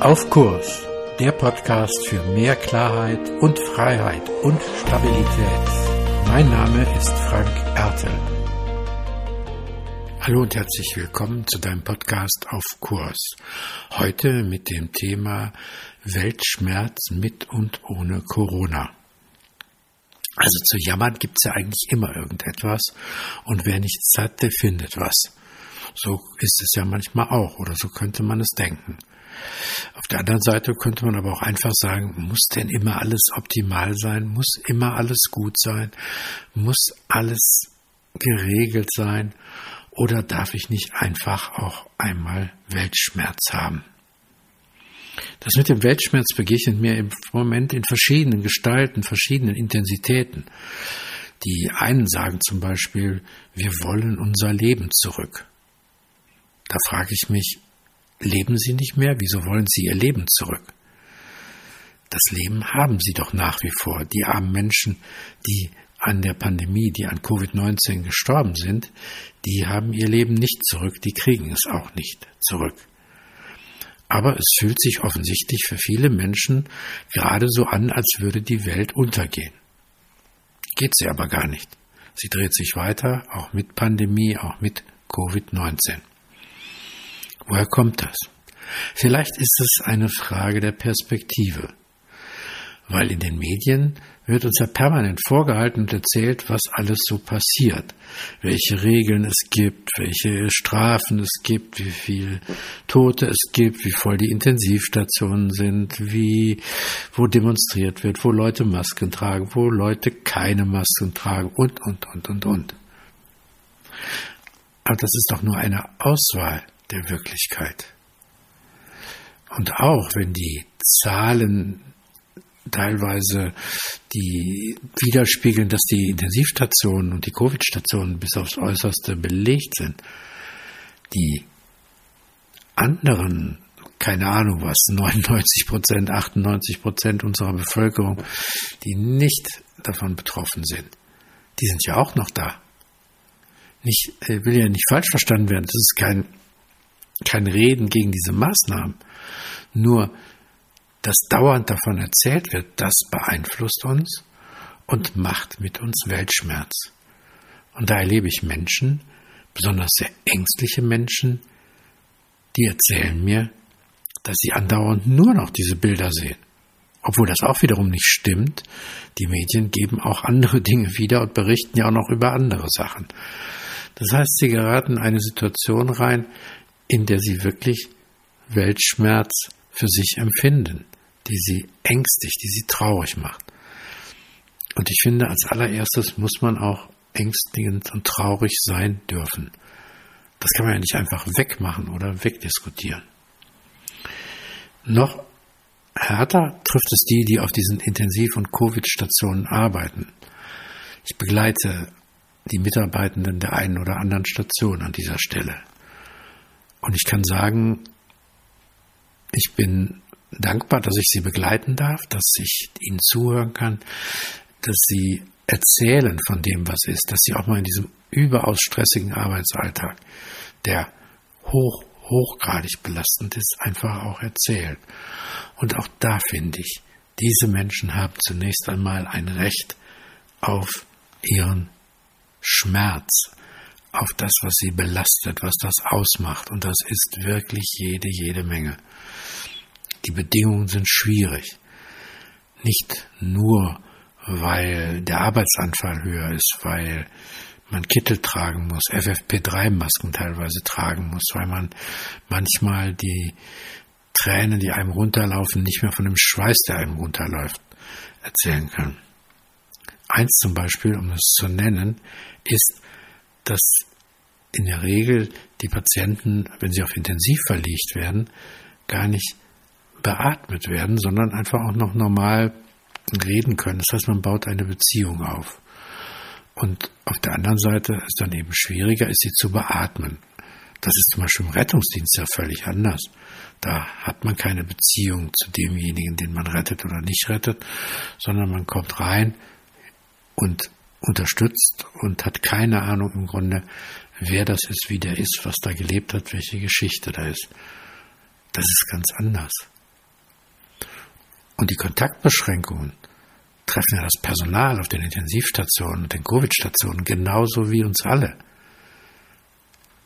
Auf Kurs, der Podcast für mehr Klarheit und Freiheit und Stabilität. Mein Name ist Frank Ertel. Hallo und herzlich willkommen zu deinem Podcast Auf Kurs. Heute mit dem Thema Weltschmerz mit und ohne Corona. Also zu jammern gibt's ja eigentlich immer irgendetwas und wer nichts hat, der findet was. So ist es ja manchmal auch oder so könnte man es denken. Auf der anderen Seite könnte man aber auch einfach sagen, muss denn immer alles optimal sein? Muss immer alles gut sein? Muss alles geregelt sein? Oder darf ich nicht einfach auch einmal Weltschmerz haben? Das mit dem Weltschmerz begegnet mir im Moment in verschiedenen Gestalten, verschiedenen Intensitäten. Die einen sagen zum Beispiel, wir wollen unser Leben zurück. Da frage ich mich, Leben Sie nicht mehr? Wieso wollen Sie Ihr Leben zurück? Das Leben haben Sie doch nach wie vor. Die armen Menschen, die an der Pandemie, die an Covid-19 gestorben sind, die haben ihr Leben nicht zurück, die kriegen es auch nicht zurück. Aber es fühlt sich offensichtlich für viele Menschen gerade so an, als würde die Welt untergehen. Geht sie aber gar nicht. Sie dreht sich weiter, auch mit Pandemie, auch mit Covid-19. Woher kommt das? Vielleicht ist es eine Frage der Perspektive, weil in den Medien wird uns ja permanent vorgehalten und erzählt, was alles so passiert, welche Regeln es gibt, welche Strafen es gibt, wie viel Tote es gibt, wie voll die Intensivstationen sind, wie, wo demonstriert wird, wo Leute Masken tragen, wo Leute keine Masken tragen und, und, und, und, und. Aber das ist doch nur eine Auswahl der Wirklichkeit. Und auch wenn die Zahlen teilweise die widerspiegeln, dass die Intensivstationen und die Covid-Stationen bis aufs Äußerste belegt sind, die anderen, keine Ahnung was, 99 Prozent, 98 Prozent unserer Bevölkerung, die nicht davon betroffen sind, die sind ja auch noch da. Nicht, äh, will ja nicht falsch verstanden werden. Das ist kein kein Reden gegen diese Maßnahmen. Nur, dass dauernd davon erzählt wird, das beeinflusst uns und macht mit uns Weltschmerz. Und da erlebe ich Menschen, besonders sehr ängstliche Menschen, die erzählen mir, dass sie andauernd nur noch diese Bilder sehen. Obwohl das auch wiederum nicht stimmt. Die Medien geben auch andere Dinge wieder und berichten ja auch noch über andere Sachen. Das heißt, sie geraten in eine Situation rein, in der sie wirklich Weltschmerz für sich empfinden, die sie ängstigt, die sie traurig macht. Und ich finde, als allererstes muss man auch ängstigend und traurig sein dürfen. Das kann man ja nicht einfach wegmachen oder wegdiskutieren. Noch härter trifft es die, die auf diesen Intensiv- und Covid-Stationen arbeiten. Ich begleite die Mitarbeitenden der einen oder anderen Station an dieser Stelle. Und ich kann sagen, ich bin dankbar, dass ich Sie begleiten darf, dass ich Ihnen zuhören kann, dass Sie erzählen von dem, was ist, dass Sie auch mal in diesem überaus stressigen Arbeitsalltag, der hoch, hochgradig belastend ist, einfach auch erzählen. Und auch da finde ich, diese Menschen haben zunächst einmal ein Recht auf ihren Schmerz, auf das, was sie belastet, was das ausmacht. Und das ist wirklich jede, jede Menge. Die Bedingungen sind schwierig. Nicht nur, weil der Arbeitsanfall höher ist, weil man Kittel tragen muss, FFP3-Masken teilweise tragen muss, weil man manchmal die Tränen, die einem runterlaufen, nicht mehr von dem Schweiß, der einem runterläuft, erzählen kann. Eins zum Beispiel, um es zu nennen, ist, dass in der Regel die Patienten, wenn sie auf Intensiv verlegt werden, gar nicht beatmet werden, sondern einfach auch noch normal reden können. Das heißt, man baut eine Beziehung auf. Und auf der anderen Seite ist dann eben schwieriger, ist sie zu beatmen. Das ist zum Beispiel im Rettungsdienst ja völlig anders. Da hat man keine Beziehung zu demjenigen, den man rettet oder nicht rettet, sondern man kommt rein und unterstützt und hat keine Ahnung im Grunde, wer das ist, wie der ist, was da gelebt hat, welche Geschichte da ist. Das ist ganz anders. Und die Kontaktbeschränkungen treffen ja das Personal auf den Intensivstationen und den Covid-Stationen genauso wie uns alle.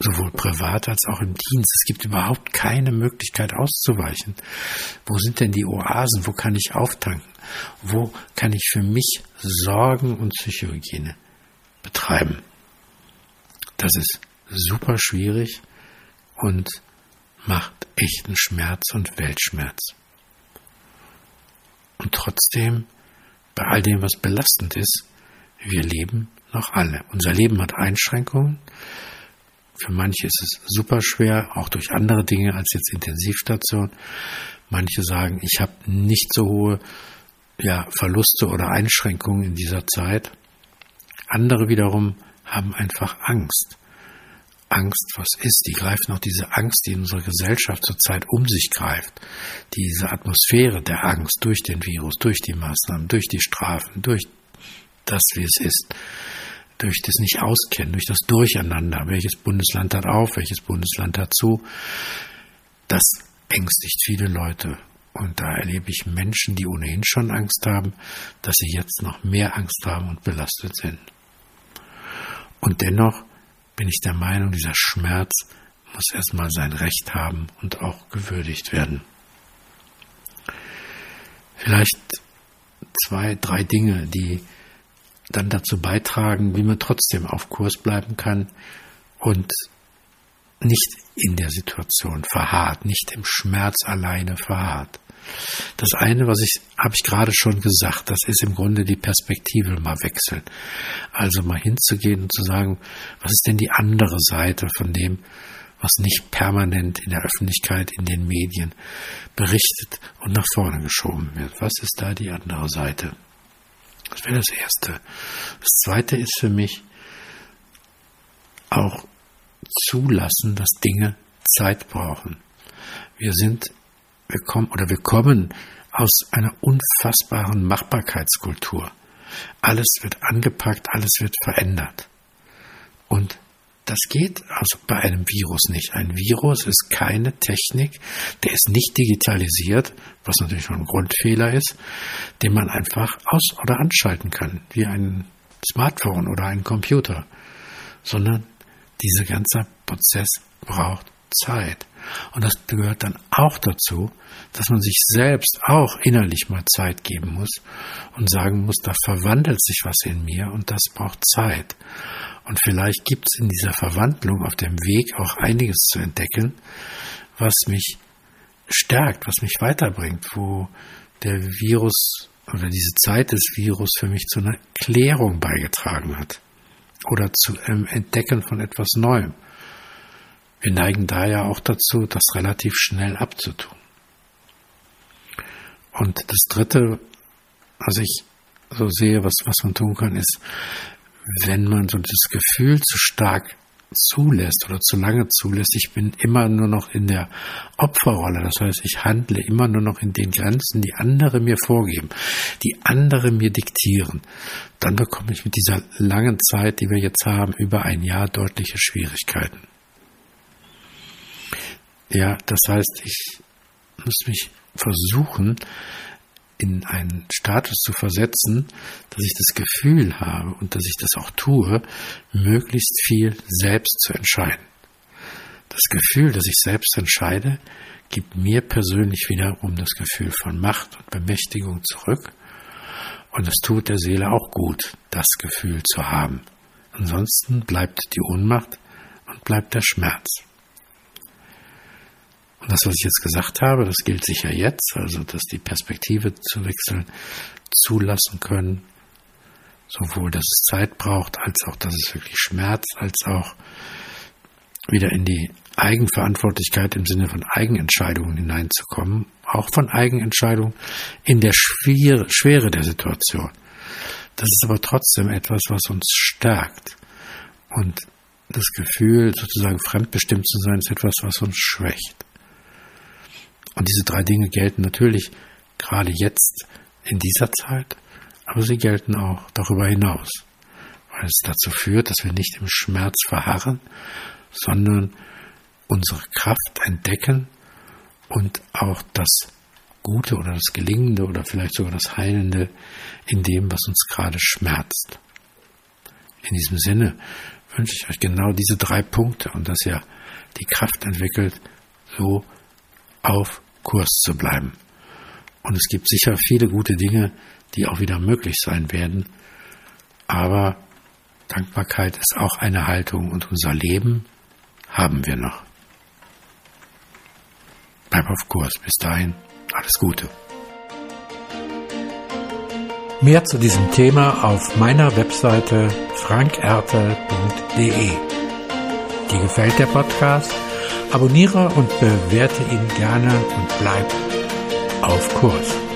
Sowohl privat als auch im Dienst. Es gibt überhaupt keine Möglichkeit auszuweichen. Wo sind denn die Oasen? Wo kann ich auftanken? Wo kann ich für mich Sorgen und Psychohygiene betreiben? Das ist super schwierig und macht echten Schmerz und Weltschmerz. Und trotzdem, bei all dem, was belastend ist, wir leben noch alle. Unser Leben hat Einschränkungen. Für manche ist es super schwer, auch durch andere Dinge als jetzt Intensivstation. Manche sagen, ich habe nicht so hohe ja, Verluste oder Einschränkungen in dieser Zeit. Andere wiederum haben einfach Angst. Angst, was ist? Die greifen auch diese Angst, die in unserer Gesellschaft zurzeit um sich greift. Diese Atmosphäre der Angst durch den Virus, durch die Maßnahmen, durch die Strafen, durch das, wie es ist, durch das Nicht-Auskennen, durch das Durcheinander. Welches Bundesland hat auf, welches Bundesland hat zu? Das ängstigt viele Leute. Und da erlebe ich Menschen, die ohnehin schon Angst haben, dass sie jetzt noch mehr Angst haben und belastet sind. Und dennoch bin ich der Meinung, dieser Schmerz muss erstmal sein Recht haben und auch gewürdigt werden. Vielleicht zwei, drei Dinge, die dann dazu beitragen, wie man trotzdem auf Kurs bleiben kann und nicht in der Situation verharrt, nicht im Schmerz alleine verharrt. Das eine, was ich, habe ich gerade schon gesagt, das ist im Grunde die Perspektive mal wechseln. Also mal hinzugehen und zu sagen, was ist denn die andere Seite von dem, was nicht permanent in der Öffentlichkeit, in den Medien berichtet und nach vorne geschoben wird. Was ist da die andere Seite? Das wäre das Erste. Das Zweite ist für mich auch zulassen, dass Dinge Zeit brauchen. Wir sind wir kommen oder wir kommen aus einer unfassbaren Machbarkeitskultur. Alles wird angepackt, alles wird verändert. Und das geht also bei einem Virus nicht. Ein Virus ist keine Technik, der ist nicht digitalisiert, was natürlich schon ein Grundfehler ist, den man einfach aus- oder anschalten kann, wie ein Smartphone oder ein Computer, sondern dieser ganze Prozess braucht Zeit. Und das gehört dann auch dazu, dass man sich selbst auch innerlich mal Zeit geben muss und sagen muss, da verwandelt sich was in mir und das braucht Zeit. Und vielleicht gibt es in dieser Verwandlung auf dem Weg auch einiges zu entdecken, was mich stärkt, was mich weiterbringt, wo der Virus oder diese Zeit des Virus für mich zu einer Klärung beigetragen hat oder zu einem Entdecken von etwas Neuem. Wir neigen daher auch dazu, das relativ schnell abzutun. Und das Dritte, was ich so sehe, was, was man tun kann, ist, wenn man so das Gefühl zu stark zulässt oder zu lange zulässt, ich bin immer nur noch in der Opferrolle. Das heißt, ich handle immer nur noch in den Grenzen, die andere mir vorgeben, die andere mir diktieren. Dann bekomme ich mit dieser langen Zeit, die wir jetzt haben, über ein Jahr deutliche Schwierigkeiten. Ja, das heißt, ich muss mich versuchen, in einen Status zu versetzen, dass ich das Gefühl habe und dass ich das auch tue, möglichst viel selbst zu entscheiden. Das Gefühl, dass ich selbst entscheide, gibt mir persönlich wiederum das Gefühl von Macht und Bemächtigung zurück. Und es tut der Seele auch gut, das Gefühl zu haben. Ansonsten bleibt die Ohnmacht und bleibt der Schmerz. Das, was ich jetzt gesagt habe, das gilt sicher jetzt, also dass die Perspektive zu wechseln zulassen können, sowohl dass es Zeit braucht, als auch, dass es wirklich schmerzt, als auch wieder in die Eigenverantwortlichkeit im Sinne von Eigenentscheidungen hineinzukommen, auch von Eigenentscheidungen in der Schwere der Situation. Das ist aber trotzdem etwas, was uns stärkt. Und das Gefühl, sozusagen fremdbestimmt zu sein, ist etwas, was uns schwächt. Und diese drei Dinge gelten natürlich gerade jetzt in dieser Zeit, aber sie gelten auch darüber hinaus, weil es dazu führt, dass wir nicht im Schmerz verharren, sondern unsere Kraft entdecken und auch das Gute oder das Gelingende oder vielleicht sogar das Heilende in dem, was uns gerade schmerzt. In diesem Sinne wünsche ich euch genau diese drei Punkte und dass ihr die Kraft entwickelt, so auf Kurs zu bleiben. Und es gibt sicher viele gute Dinge, die auch wieder möglich sein werden. Aber Dankbarkeit ist auch eine Haltung und unser Leben haben wir noch. Bleib auf Kurs. Bis dahin, alles Gute. Mehr zu diesem Thema auf meiner Webseite frankertel.de. Dir gefällt der Podcast? Abonniere und bewerte ihn gerne und bleib auf Kurs.